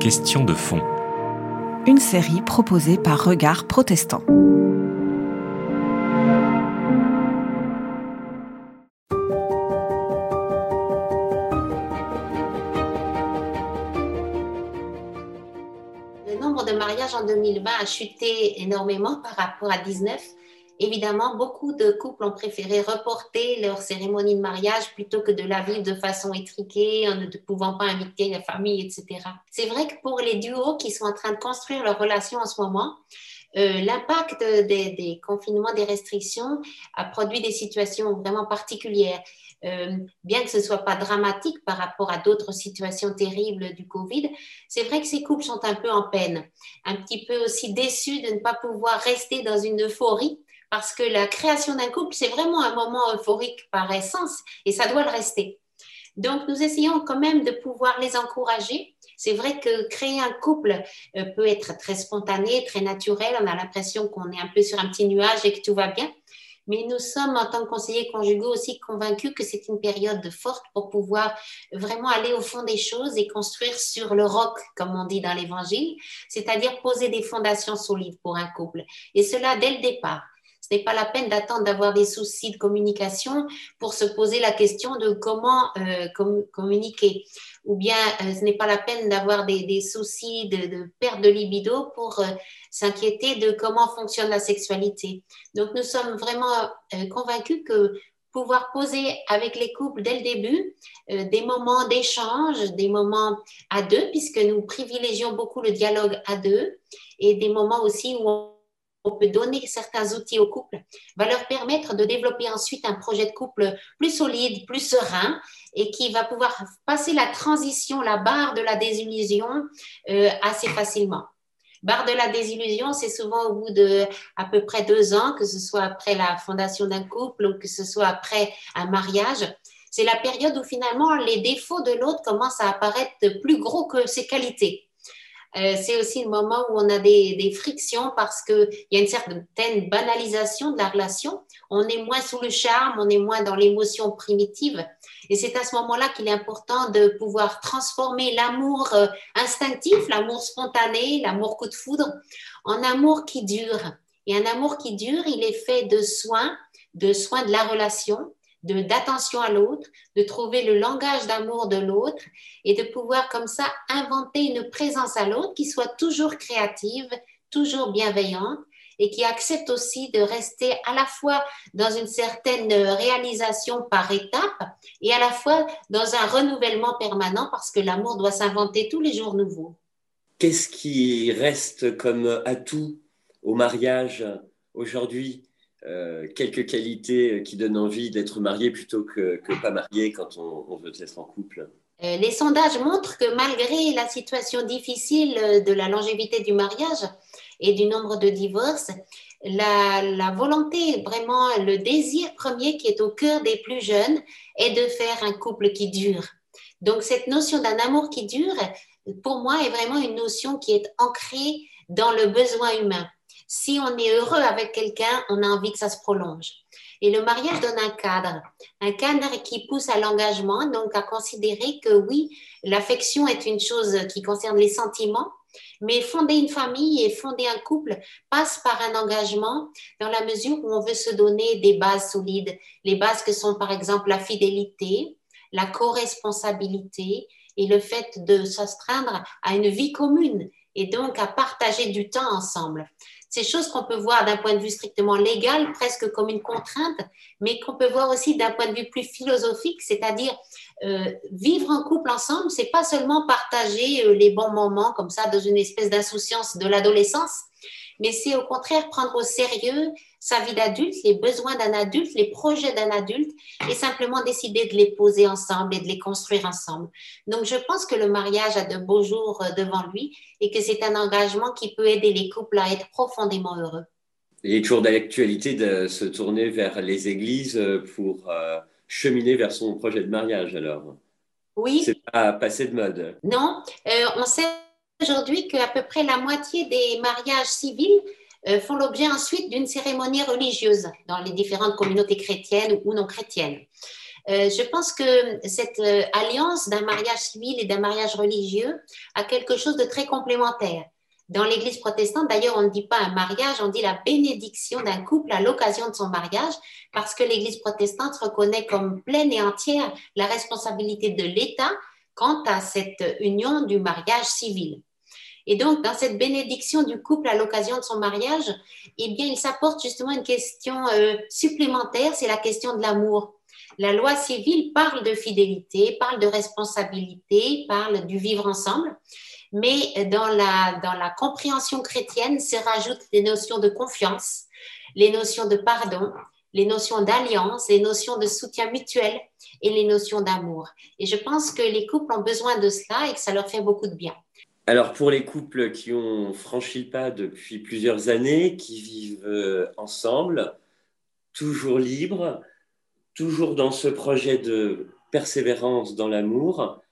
Question de fond. Une série proposée par Regard Protestant. Le nombre de mariages en 2020 a chuté énormément par rapport à 19 Évidemment, beaucoup de couples ont préféré reporter leur cérémonie de mariage plutôt que de la vivre de façon étriquée, en ne pouvant pas inviter la famille, etc. C'est vrai que pour les duos qui sont en train de construire leur relation en ce moment, euh, l'impact des, confinements, des restrictions a produit des situations vraiment particulières. Euh, bien que ce ne soit pas dramatique par rapport à d'autres situations terribles du Covid, c'est vrai que ces couples sont un peu en peine, un petit peu aussi déçus de ne pas pouvoir rester dans une euphorie parce que la création d'un couple, c'est vraiment un moment euphorique par essence et ça doit le rester. Donc, nous essayons quand même de pouvoir les encourager. C'est vrai que créer un couple euh, peut être très spontané, très naturel. On a l'impression qu'on est un peu sur un petit nuage et que tout va bien. Mais nous sommes, en tant que conseillers conjugaux, aussi convaincus que c'est une période forte pour pouvoir vraiment aller au fond des choses et construire sur le roc, comme on dit dans l'Évangile, c'est-à-dire poser des fondations solides pour un couple. Et cela dès le départ. Ce n'est pas la peine d'attendre d'avoir des soucis de communication pour se poser la question de comment euh, communiquer. Ou bien euh, ce n'est pas la peine d'avoir des, soucis de, perte de libido pour euh, s'inquiéter de comment fonctionne la sexualité. Donc nous sommes vraiment convaincus que pouvoir poser avec les couples dès le début des moments d'échange, des moments à deux, puisque nous privilégions beaucoup le dialogue à deux, et des moments aussi où on peut donner certains outils au couple, va leur permettre de développer ensuite un projet de couple plus solide, plus serein et qui va pouvoir passer la transition, la barre de la désillusion euh, assez facilement. Barre de la désillusion, c'est souvent au bout de à peu près deux ans, que ce soit après la fondation d'un couple ou que ce soit après un mariage. C'est la période où finalement les défauts de l'autre commencent à apparaître plus gros que ses qualités. Euh, c'est aussi le moment où on a des, frictions parce qu'il y a une certaine banalisation de la relation. On est moins sous le charme, on est moins dans l'émotion primitive. Et c'est à ce moment-là qu'il est important de pouvoir transformer l'amour euh, instinctif, l'amour spontané, l'amour coup de foudre, en amour qui dure. Et un amour qui dure, il est fait de soins, de soins de la relation, d'attention à l'autre, de trouver le langage d'amour de l'autre et de pouvoir comme ça inventer une présence à l'autre qui soit toujours créative, toujours bienveillante et qui accepte aussi de rester à la fois dans une certaine réalisation par étape et à la fois dans un renouvellement permanent parce que l'amour doit s'inventer tous les jours nouveaux. Qu'est-ce qui reste comme atout au mariage aujourd'hui? Quelques qualités euh, qui donnent envie d'être marié plutôt que, pas marié quand on, veut être en couple euh, les sondages montrent que malgré la situation difficile de la longévité du mariage et du nombre de divorces, la, volonté, vraiment le désir premier qui est au cœur des plus jeunes est de faire un couple qui dure. Donc cette notion d'un amour qui dure, pour moi, est vraiment une notion qui est ancrée dans le besoin humain. Si on est heureux avec quelqu'un, on a envie que ça se prolonge. Et le mariage donne un cadre, un cadre qui pousse à l'engagement, donc à considérer que oui, l'affection est une chose qui concerne les sentiments, mais fonder une famille et fonder un couple passe par un engagement dans la mesure où on veut se donner des bases solides, les bases que sont par exemple la fidélité, la co-responsabilité et le fait de s'astreindre à une vie commune et donc à partager du temps ensemble ces choses qu'on peut voir d'un point de vue strictement légal, presque comme une contrainte, mais qu'on peut voir aussi d'un point de vue plus philosophique, c'est-à-dire euh, vivre en couple ensemble, c'est pas seulement partager euh, les bons moments comme ça dans une espèce d'insouciance de l'adolescence, mais c'est au contraire prendre au sérieux sa vie d'adulte, les besoins d'un adulte, les projets d'un adulte, et simplement décider de les poser ensemble et de les construire ensemble. Donc, je pense que le mariage a de beaux jours euh, devant lui et que c'est un engagement qui peut aider les couples à être profondément heureux. Il est toujours d'actualité de se tourner vers les églises euh, pour euh, cheminer vers son projet de mariage, alors. Oui. C'est pas passé de mode. Non, on sait aujourd'hui qu'à peu près la moitié des mariages civils euh, font l'objet ensuite d'une cérémonie religieuse dans les différentes communautés chrétiennes ou non chrétiennes. Euh, je pense que cette euh, alliance d'un mariage civil et d'un mariage religieux a quelque chose de très complémentaire. Dans l'Église protestante, d'ailleurs, on ne dit pas un mariage, on dit la bénédiction d'un couple à l'occasion de son mariage, parce que l'Église protestante reconnaît comme pleine et entière la responsabilité de l'État quant à cette union du mariage civil. Et donc, dans cette bénédiction du couple à l'occasion de son mariage, eh bien, il s'apporte justement une question euh, supplémentaire, c'est la question de l'amour. La loi civile parle de fidélité, parle de responsabilité, parle du vivre ensemble, mais dans la, dans la compréhension chrétienne se rajoutent des notions de confiance, les notions de pardon, les notions d'alliance, les notions de soutien mutuel et les notions d'amour. Et je pense que les couples ont besoin de cela et que ça leur fait beaucoup de bien. Alors pour les couples qui ont franchi le pas depuis plusieurs années, qui vivent euh, ensemble, toujours libres, toujours dans ce projet de persévérance dans l'amour,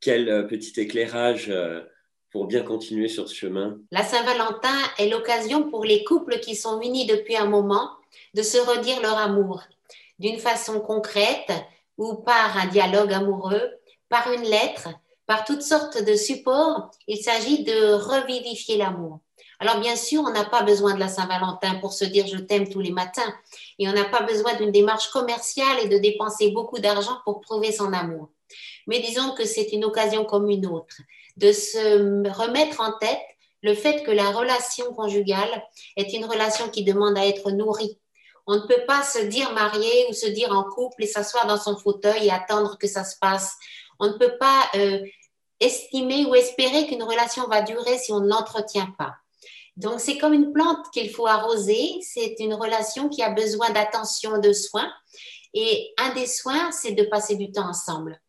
quel euh, petit éclairage euh, pour bien continuer sur ce chemin. La Saint-Valentin est l'occasion pour les couples qui sont unis depuis un moment de se redire leur amour d'une façon concrète ou par un dialogue amoureux, par une lettre, par toutes sortes de supports. Il s'agit de revivifier l'amour. Alors bien sûr, on n'a pas besoin de la Saint-Valentin pour se dire je t'aime tous les matins et on n'a pas besoin d'une démarche commerciale et de dépenser beaucoup d'argent pour prouver son amour. Mais disons que c'est une occasion comme une autre de se remettre en tête le fait que la relation conjugale est une relation qui demande à être nourrie. On ne peut pas se dire marié ou se dire en couple et s'asseoir dans son fauteuil et attendre que ça se passe. On ne peut pas euh, estimer ou espérer qu'une relation va durer si on ne l'entretient pas. Donc, c'est comme une plante qu'il faut arroser. C'est une relation qui a besoin d'attention, de soins. Et un des soins, c'est de passer du temps ensemble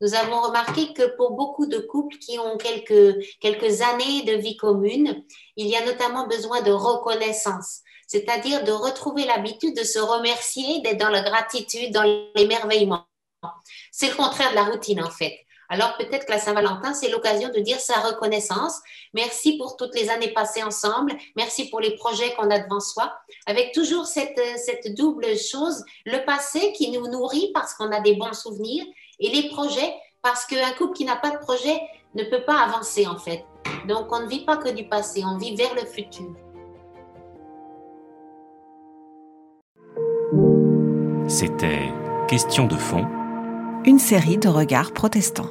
nous avons remarqué que pour beaucoup de couples qui ont quelques, quelques années de vie commune, il y a notamment besoin de reconnaissance, c'est-à-dire de retrouver l'habitude de se remercier, d'être dans la gratitude, dans l'émerveillement. C'est le contraire de la routine en fait. Alors peut-être que la Saint-Valentin, c'est l'occasion de dire sa reconnaissance. Merci pour toutes les années passées ensemble. Merci pour les projets qu'on a devant soi. Avec toujours cette, cette double chose, le passé qui nous nourrit parce qu'on a des bons souvenirs et les projets, parce qu'un couple qui n'a pas de projet ne peut pas avancer en fait. Donc on ne vit pas que du passé, on vit vers le futur. C'était Question de fond. Une série de regards protestants.